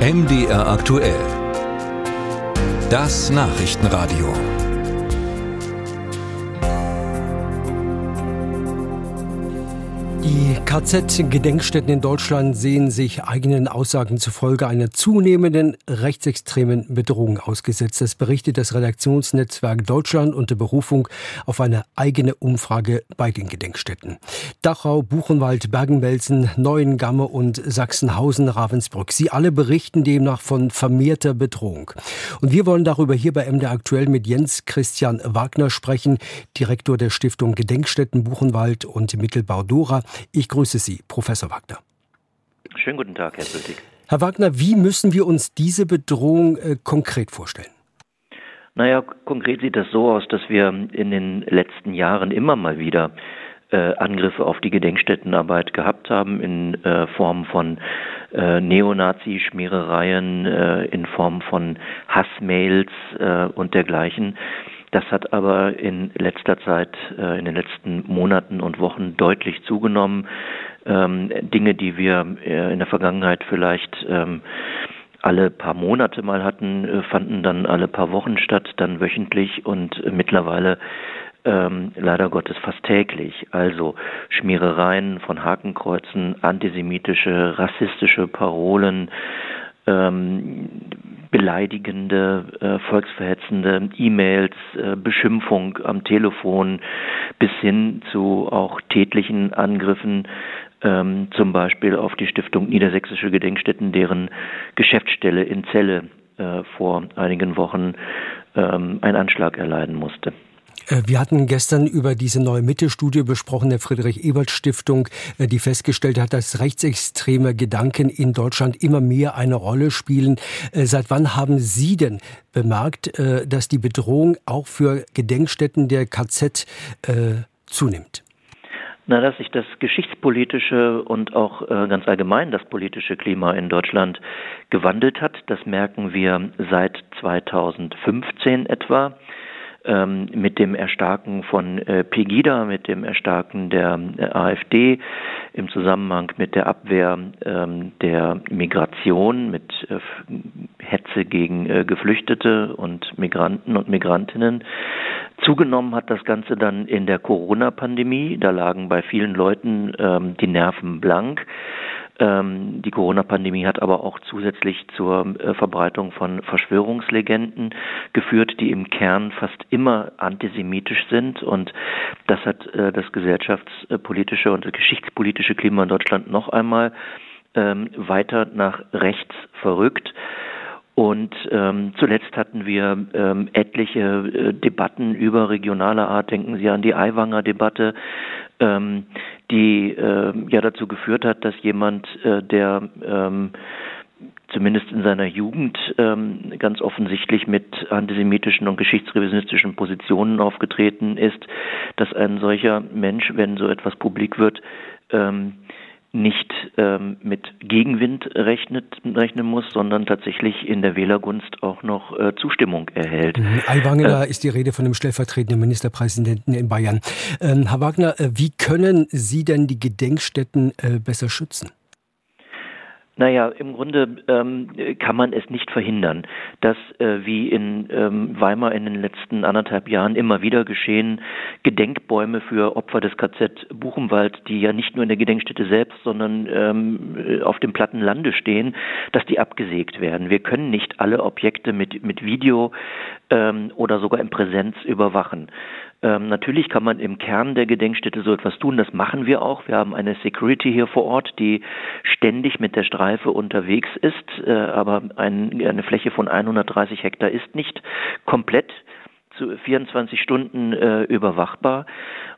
MDR aktuell. Das Nachrichtenradio. Die KZ-Gedenkstätten in Deutschland sehen sich eigenen Aussagen zufolge einer zunehmenden rechtsextremen Bedrohung ausgesetzt. Das berichtet das Redaktionsnetzwerk Deutschland unter Berufung auf eine eigene Umfrage bei den Gedenkstätten. Dachau, Buchenwald, Bergen-Belsen, Neuengamme und Sachsenhausen, Ravensbrück. Sie alle berichten demnach von vermehrter Bedrohung. Und wir wollen darüber hier bei MD aktuell mit Jens Christian Wagner sprechen, Direktor der Stiftung Gedenkstätten Buchenwald und Mittelbau Dora. Ich grüße Sie, Professor Wagner. Schönen guten Tag, Herr Bültig. Herr Wagner, wie müssen wir uns diese Bedrohung äh, konkret vorstellen? Naja, konkret sieht das so aus, dass wir in den letzten Jahren immer mal wieder äh, Angriffe auf die Gedenkstättenarbeit gehabt haben in äh, Form von äh, Neonazi-Schmierereien, äh, in Form von Hassmails äh, und dergleichen. Das hat aber in letzter Zeit, äh, in den letzten Monaten und Wochen deutlich zugenommen. Ähm, Dinge, die wir äh, in der Vergangenheit vielleicht ähm, alle paar Monate mal hatten, äh, fanden dann alle paar Wochen statt, dann wöchentlich und mittlerweile ähm, leider Gottes fast täglich. Also Schmierereien von Hakenkreuzen, antisemitische, rassistische Parolen, ähm, beleidigende, äh, volksverhetzende E-Mails, äh, Beschimpfung am Telefon bis hin zu auch tätlichen Angriffen, ähm, zum Beispiel auf die Stiftung Niedersächsische Gedenkstätten, deren Geschäftsstelle in Celle äh, vor einigen Wochen ähm, einen Anschlag erleiden musste. Äh, wir hatten gestern über diese neue Mitte-Studie besprochen, der Friedrich-Ebert-Stiftung, äh, die festgestellt hat, dass rechtsextreme Gedanken in Deutschland immer mehr eine Rolle spielen. Äh, seit wann haben Sie denn bemerkt, dass die Bedrohung auch für Gedenkstätten der KZ zunimmt? Na, dass sich das geschichtspolitische und auch äh, ganz allgemein das politische Klima in Deutschland gewandelt hat, das merken wir seit 2015 etwa ähm, mit dem Erstarken von äh, Pegida, mit dem Erstarken der äh, AfD im Zusammenhang mit der Abwehr ähm, der Migration, mit äh, Hetze gegen äh, Geflüchtete und Migranten und Migrantinnen. Zugenommen hat das Ganze dann in der Corona-Pandemie. Da lagen bei vielen Leuten ähm, die Nerven blank. Ähm, die Corona-Pandemie hat aber auch zusätzlich zur äh, Verbreitung von Verschwörungslegenden geführt, die im Kern fast immer antisemitisch sind. Und das hat äh, das gesellschaftspolitische und geschichtspolitische Klima in Deutschland noch einmal ähm, weiter nach rechts verrückt. Und ähm, zuletzt hatten wir ähm, etliche äh, Debatten über regionale Art. Denken Sie an die Aiwanger Debatte, ähm, die äh, ja dazu geführt hat, dass jemand, äh, der ähm, zumindest in seiner Jugend ähm, ganz offensichtlich mit antisemitischen und geschichtsrevisionistischen Positionen aufgetreten ist, dass ein solcher Mensch, wenn so etwas publik wird, ähm, nicht ähm, mit Gegenwind rechnet, rechnen muss, sondern tatsächlich in der Wählergunst auch noch äh, Zustimmung erhält. Mhm. Aiwanger äh, ist die Rede von dem stellvertretenden Ministerpräsidenten in Bayern. Ähm, Herr Wagner, äh, wie können Sie denn die Gedenkstätten äh, besser schützen? Naja, im Grunde ähm, kann man es nicht verhindern, dass äh, wie in ähm, Weimar in den letzten anderthalb Jahren immer wieder geschehen, Gedenkbäume für Opfer des KZ Buchenwald, die ja nicht nur in der Gedenkstätte selbst, sondern ähm, auf dem platten Lande stehen, dass die abgesägt werden. Wir können nicht alle Objekte mit, mit Video ähm, oder sogar in Präsenz überwachen. Ähm, natürlich kann man im Kern der Gedenkstätte so etwas tun. Das machen wir auch. Wir haben eine Security hier vor Ort, die ständig mit der Streife unterwegs ist. Äh, aber ein, eine Fläche von 130 Hektar ist nicht komplett zu 24 Stunden äh, überwachbar.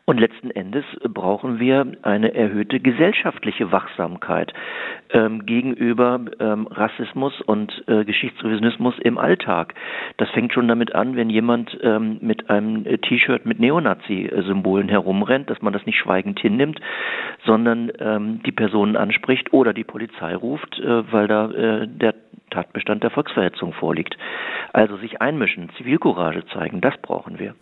Und letzten Endes brauchen wir eine erhöhte gesellschaftliche Wachsamkeit ähm, gegenüber ähm, Rassismus und äh, Geschichtsrevisionismus im Alltag. Das fängt schon damit an, wenn jemand ähm, mit einem T-Shirt mit Neonazi-Symbolen herumrennt, dass man das nicht schweigend hinnimmt, sondern ähm, die Personen anspricht oder die Polizei ruft, äh, weil da äh, der Tatbestand der Volksverhetzung vorliegt. Also sich einmischen, Zivilcourage zeigen, das brauchen wir.